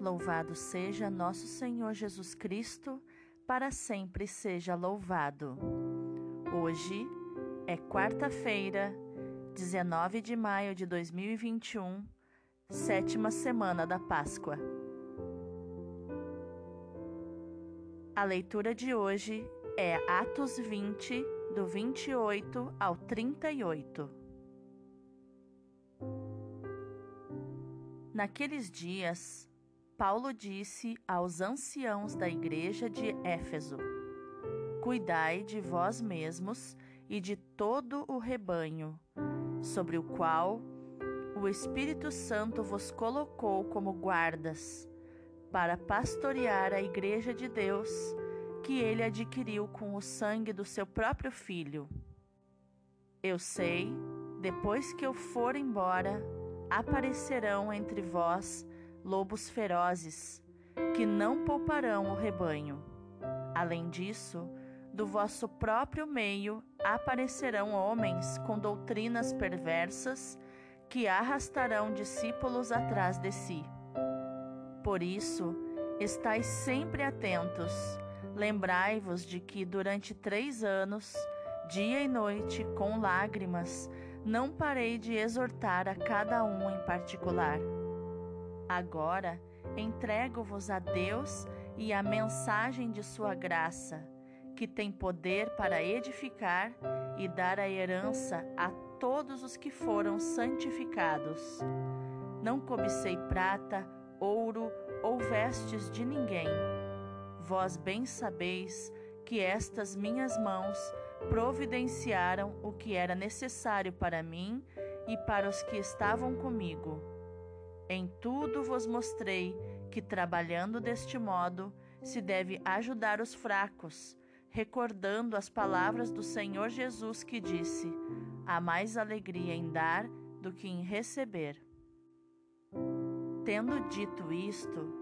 Louvado seja nosso Senhor Jesus Cristo, para sempre seja louvado. Hoje é quarta-feira, 19 de maio de 2021, sétima semana da Páscoa. A leitura de hoje é Atos 20, do 28 ao 38. Naqueles dias, Paulo disse aos anciãos da igreja de Éfeso: Cuidai de vós mesmos e de todo o rebanho, sobre o qual o Espírito Santo vos colocou como guardas, para pastorear a igreja de Deus, que ele adquiriu com o sangue do seu próprio filho. Eu sei, depois que eu for embora, aparecerão entre vós lobos ferozes, que não pouparão o rebanho. Além disso, do vosso próprio meio aparecerão homens com doutrinas perversas que arrastarão discípulos atrás de si. Por isso, estais sempre atentos. Lembrai-vos de que durante três anos, dia e noite, com lágrimas, não parei de exortar a cada um em particular. Agora entrego-vos a Deus e a mensagem de Sua graça, que tem poder para edificar e dar a herança a todos os que foram santificados. Não cobicei prata, ouro ou vestes de ninguém. Vós bem sabeis que estas minhas mãos providenciaram o que era necessário para mim e para os que estavam comigo. Em tudo vos mostrei que, trabalhando deste modo, se deve ajudar os fracos, recordando as palavras do Senhor Jesus que disse: Há mais alegria em dar do que em receber. Tendo dito isto,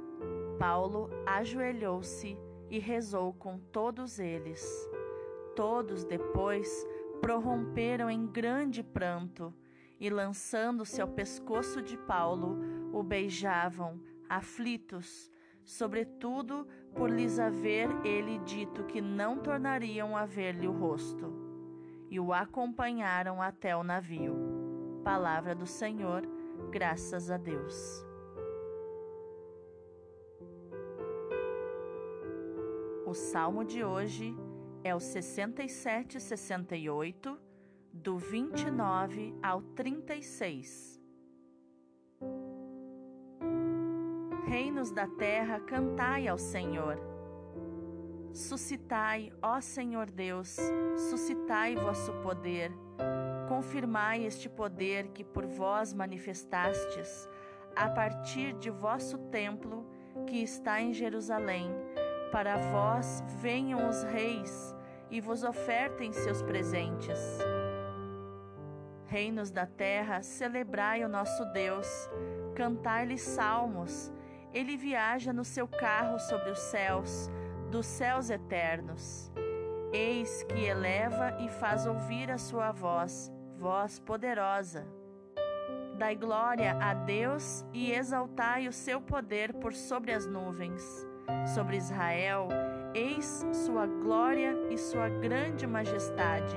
Paulo ajoelhou-se e rezou com todos eles. Todos depois prorromperam em grande pranto e, lançando-se ao pescoço de Paulo, o beijavam, aflitos, sobretudo por lhes haver ele dito que não tornariam a ver-lhe o rosto. E o acompanharam até o navio. Palavra do Senhor, graças a Deus. O salmo de hoje é o 67 68, do 29 ao 36. Reinos da terra, cantai ao Senhor. Suscitai, ó Senhor Deus, suscitai vosso poder. Confirmai este poder que por vós manifestastes, a partir de vosso templo que está em Jerusalém. Para vós venham os reis e vos ofertem seus presentes. Reinos da terra, celebrai o nosso Deus, cantai-lhe salmos. Ele viaja no seu carro sobre os céus, dos céus eternos. Eis que eleva e faz ouvir a sua voz, voz poderosa. Dai glória a Deus e exaltai o seu poder por sobre as nuvens. Sobre Israel, eis sua glória e sua grande majestade.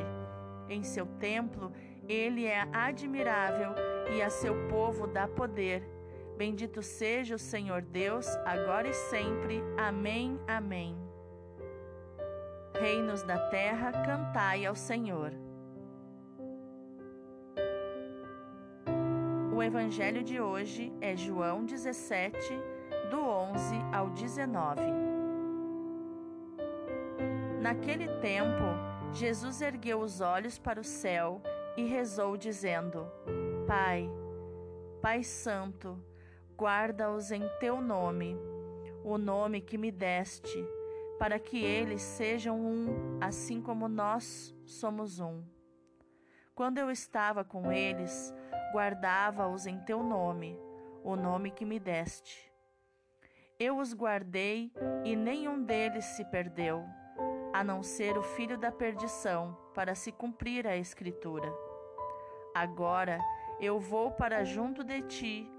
Em seu templo, ele é admirável e a seu povo dá poder. Bendito seja o Senhor Deus, agora e sempre. Amém, amém. Reinos da terra, cantai ao Senhor. O evangelho de hoje é João 17, do 11 ao 19. Naquele tempo, Jesus ergueu os olhos para o céu e rezou, dizendo: Pai, Pai Santo, guarda-os em teu nome, o nome que me deste, para que eles sejam um, assim como nós somos um. Quando eu estava com eles, guardava-os em teu nome, o nome que me deste. Eu os guardei e nenhum deles se perdeu, a não ser o filho da perdição, para se cumprir a Escritura. Agora eu vou para junto de ti,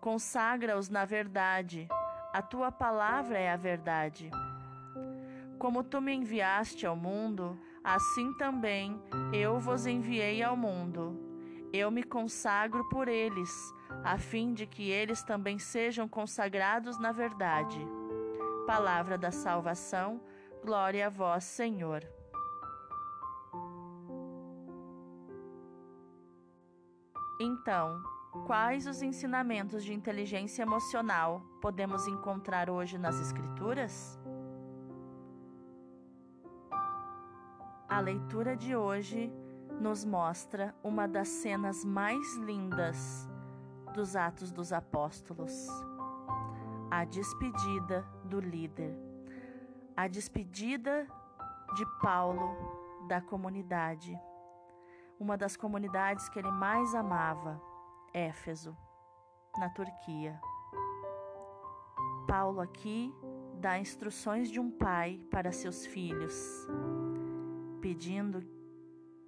Consagra-os na verdade, a tua palavra é a verdade. Como tu me enviaste ao mundo, assim também eu vos enviei ao mundo. Eu me consagro por eles, a fim de que eles também sejam consagrados na verdade. Palavra da salvação, glória a vós, Senhor. Então, quais os ensinamentos de inteligência emocional podemos encontrar hoje nas Escrituras? A leitura de hoje nos mostra uma das cenas mais lindas dos Atos dos Apóstolos. A despedida do líder. A despedida de Paulo da comunidade. Uma das comunidades que ele mais amava, Éfeso, na Turquia. Paulo aqui dá instruções de um pai para seus filhos pedindo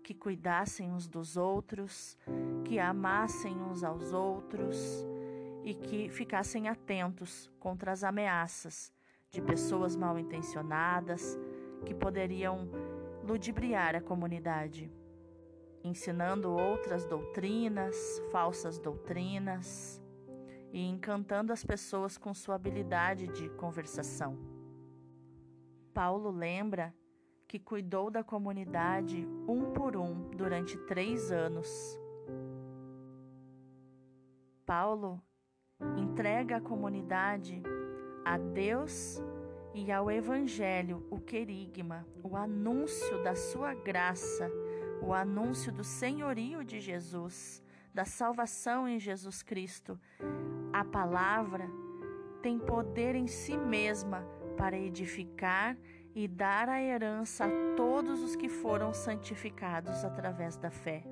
que cuidassem uns dos outros, que amassem uns aos outros e que ficassem atentos contra as ameaças de pessoas mal intencionadas que poderiam ludibriar a comunidade, ensinando outras doutrinas, falsas doutrinas e encantando as pessoas com sua habilidade de conversação. Paulo lembra que cuidou da comunidade um por um durante três anos. Paulo entrega a comunidade a Deus e ao Evangelho, o querigma, o anúncio da sua graça, o anúncio do senhorio de Jesus, da salvação em Jesus Cristo. A palavra tem poder em si mesma para edificar e dar a herança a todos os que foram santificados através da fé.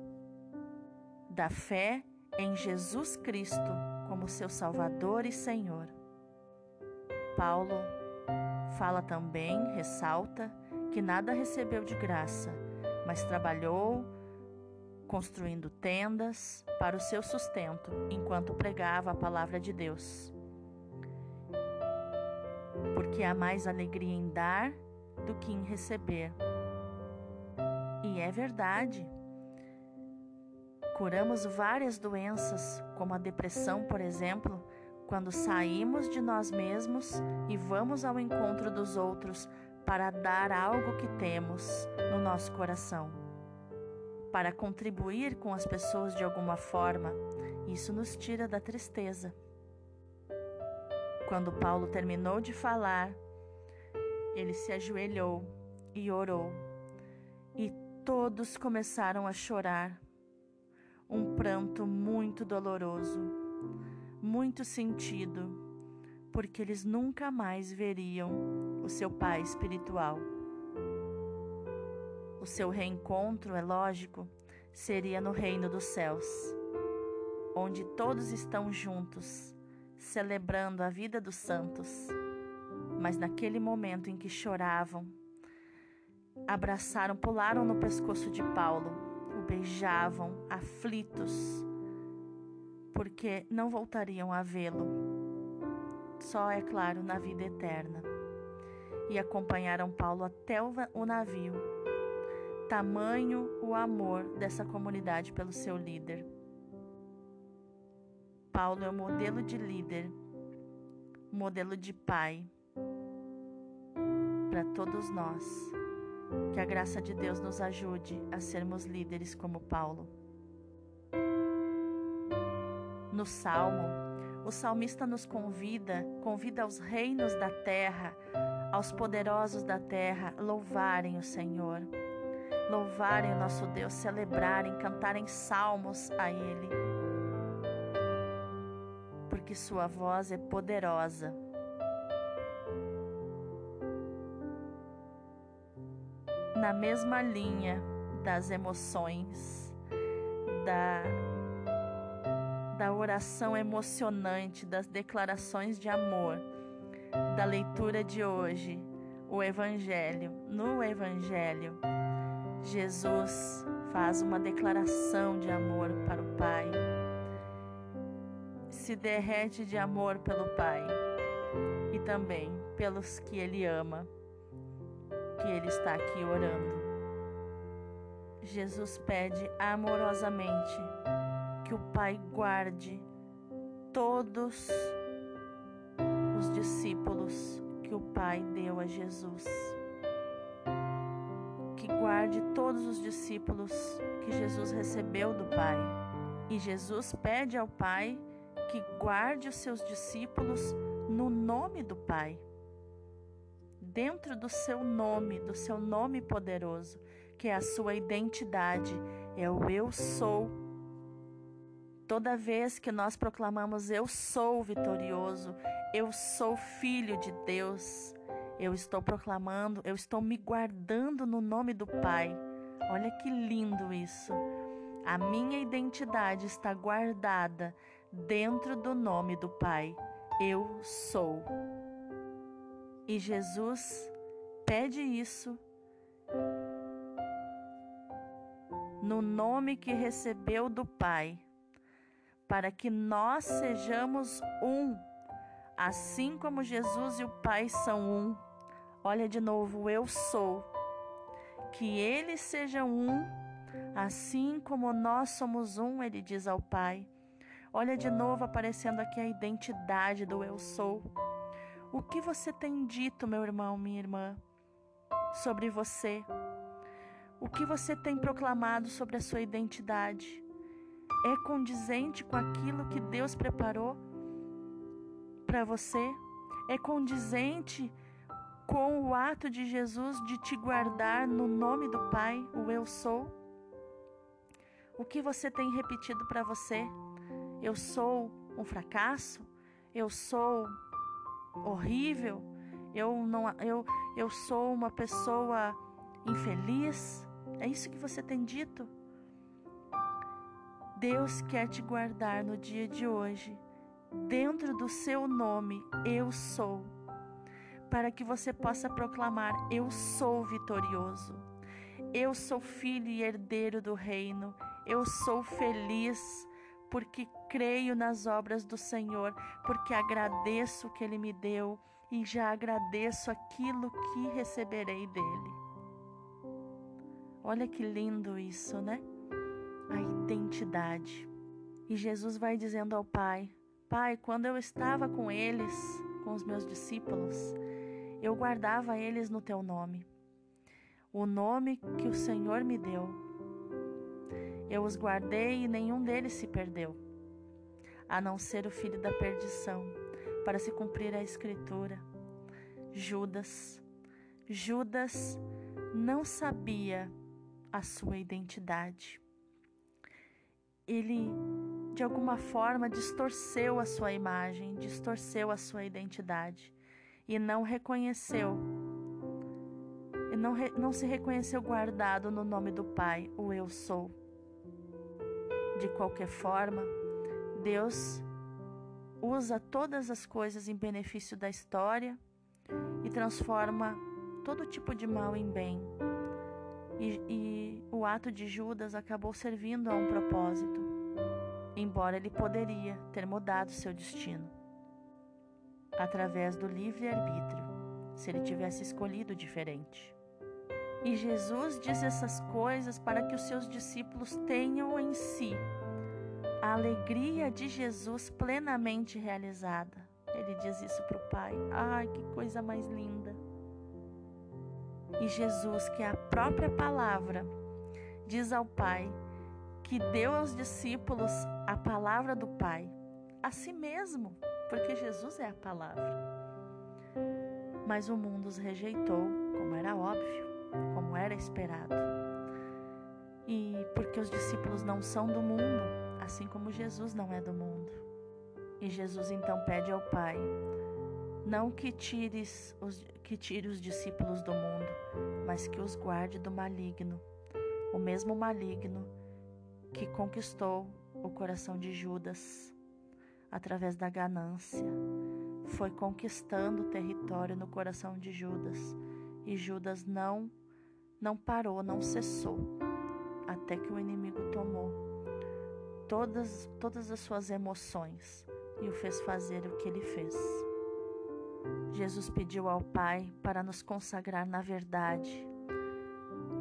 Da fé em Jesus Cristo como seu Salvador e Senhor. Paulo fala também, ressalta, que nada recebeu de graça, mas trabalhou construindo tendas para o seu sustento enquanto pregava a palavra de Deus. Porque há mais alegria em dar do que em receber. E é verdade. Curamos várias doenças, como a depressão, por exemplo, quando saímos de nós mesmos e vamos ao encontro dos outros para dar algo que temos no nosso coração. Para contribuir com as pessoas de alguma forma, isso nos tira da tristeza. Quando Paulo terminou de falar, ele se ajoelhou e orou, e todos começaram a chorar. Um pranto muito doloroso, muito sentido, porque eles nunca mais veriam o seu pai espiritual. O seu reencontro, é lógico, seria no reino dos céus, onde todos estão juntos, celebrando a vida dos santos mas naquele momento em que choravam, abraçaram, pularam no pescoço de Paulo, o beijavam, aflitos, porque não voltariam a vê-lo, só é claro na vida eterna. E acompanharam Paulo até o navio. Tamanho o amor dessa comunidade pelo seu líder. Paulo é o modelo de líder, modelo de pai, para todos nós. Que a graça de Deus nos ajude a sermos líderes como Paulo. No Salmo, o salmista nos convida, convida aos reinos da terra, aos poderosos da terra, louvarem o Senhor, louvarem o nosso Deus, celebrarem, cantarem salmos a Ele porque sua voz é poderosa. Na mesma linha das emoções, da, da oração emocionante, das declarações de amor, da leitura de hoje, o Evangelho. No Evangelho, Jesus faz uma declaração de amor para o Pai, se derrete de amor pelo Pai e também pelos que Ele ama, que Ele está aqui orando. Jesus pede amorosamente que o Pai guarde todos os discípulos que o Pai deu a Jesus guarde todos os discípulos que Jesus recebeu do Pai. E Jesus pede ao Pai que guarde os seus discípulos no nome do Pai. Dentro do seu nome, do seu nome poderoso, que é a sua identidade, é o eu sou. Toda vez que nós proclamamos eu sou vitorioso, eu sou filho de Deus, eu estou proclamando, eu estou me guardando no nome do Pai. Olha que lindo isso. A minha identidade está guardada dentro do nome do Pai. Eu sou. E Jesus pede isso no nome que recebeu do Pai, para que nós sejamos um, assim como Jesus e o Pai são um. Olha de novo, eu sou. Que eles sejam um, assim como nós somos um, ele diz ao Pai. Olha de novo aparecendo aqui a identidade do eu sou. O que você tem dito, meu irmão, minha irmã, sobre você? O que você tem proclamado sobre a sua identidade? É condizente com aquilo que Deus preparou para você? É condizente com o ato de Jesus de te guardar no nome do Pai, o Eu sou? O que você tem repetido para você? Eu sou um fracasso? Eu sou horrível? Eu não eu eu sou uma pessoa infeliz? É isso que você tem dito? Deus quer te guardar no dia de hoje, dentro do seu nome, eu sou para que você possa proclamar: Eu sou vitorioso, eu sou filho e herdeiro do reino, eu sou feliz porque creio nas obras do Senhor, porque agradeço o que Ele me deu e já agradeço aquilo que receberei dele. Olha que lindo isso, né? A identidade. E Jesus vai dizendo ao Pai: Pai, quando eu estava com eles, com os meus discípulos, eu guardava eles no teu nome, o nome que o Senhor me deu. Eu os guardei e nenhum deles se perdeu, a não ser o filho da perdição, para se cumprir a escritura. Judas, Judas não sabia a sua identidade. Ele, de alguma forma, distorceu a sua imagem, distorceu a sua identidade e não reconheceu, e não, re, não se reconheceu guardado no nome do Pai, o Eu Sou. De qualquer forma, Deus usa todas as coisas em benefício da história e transforma todo tipo de mal em bem. E, e, o ato de Judas acabou servindo a um propósito, embora ele poderia ter mudado seu destino através do livre-arbítrio, se ele tivesse escolhido diferente. E Jesus diz essas coisas para que os seus discípulos tenham em si a alegria de Jesus plenamente realizada. Ele diz isso para o Pai. Ai, que coisa mais linda! E Jesus, que é a própria palavra, diz ao Pai que deu aos discípulos a palavra do Pai, a si mesmo porque Jesus é a palavra. Mas o mundo os rejeitou, como era óbvio, como era esperado. E porque os discípulos não são do mundo, assim como Jesus não é do mundo. E Jesus então pede ao Pai: não que tires os, que tire os discípulos do mundo, mas que os guarde do maligno, o mesmo maligno que conquistou o coração de Judas através da ganância, foi conquistando o território no coração de Judas, e Judas não não parou, não cessou, até que o inimigo tomou todas todas as suas emoções e o fez fazer o que ele fez. Jesus pediu ao Pai para nos consagrar na verdade.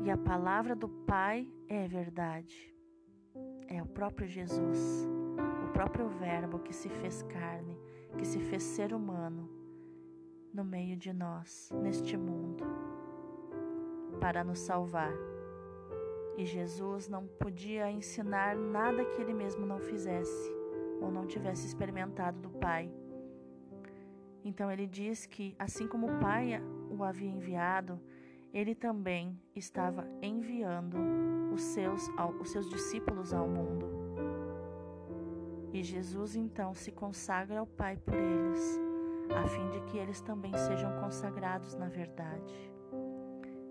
E a palavra do Pai é verdade. É o próprio Jesus, o próprio Verbo que se fez carne, que se fez ser humano no meio de nós, neste mundo, para nos salvar. E Jesus não podia ensinar nada que ele mesmo não fizesse ou não tivesse experimentado do Pai. Então ele diz que, assim como o Pai o havia enviado, ele também estava enviando os seus, os seus discípulos ao mundo. E Jesus então se consagra ao Pai por eles, a fim de que eles também sejam consagrados na verdade,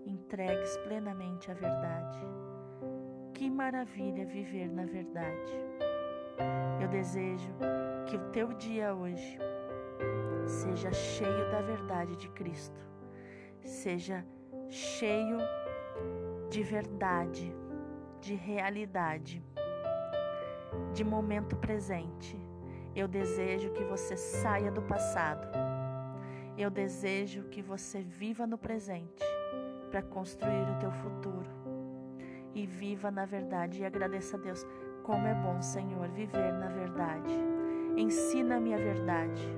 entregues plenamente à verdade. Que maravilha viver na verdade! Eu desejo que o teu dia hoje seja cheio da verdade de Cristo, seja cheio de verdade, de realidade, de momento presente. Eu desejo que você saia do passado. Eu desejo que você viva no presente para construir o teu futuro. E viva na verdade e agradeça a Deus. Como é bom, Senhor, viver na verdade. Ensina-me a verdade.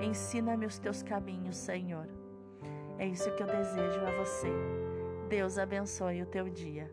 Ensina-me os teus caminhos, Senhor. É isso que eu desejo a você. Deus abençoe o teu dia.